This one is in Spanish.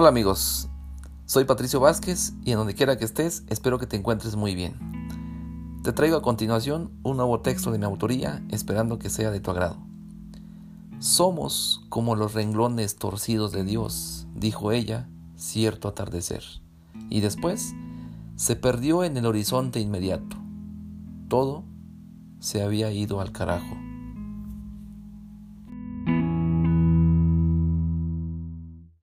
Hola amigos, soy Patricio Vázquez y en donde quiera que estés espero que te encuentres muy bien. Te traigo a continuación un nuevo texto de mi autoría esperando que sea de tu agrado. Somos como los renglones torcidos de Dios, dijo ella, cierto atardecer. Y después se perdió en el horizonte inmediato. Todo se había ido al carajo.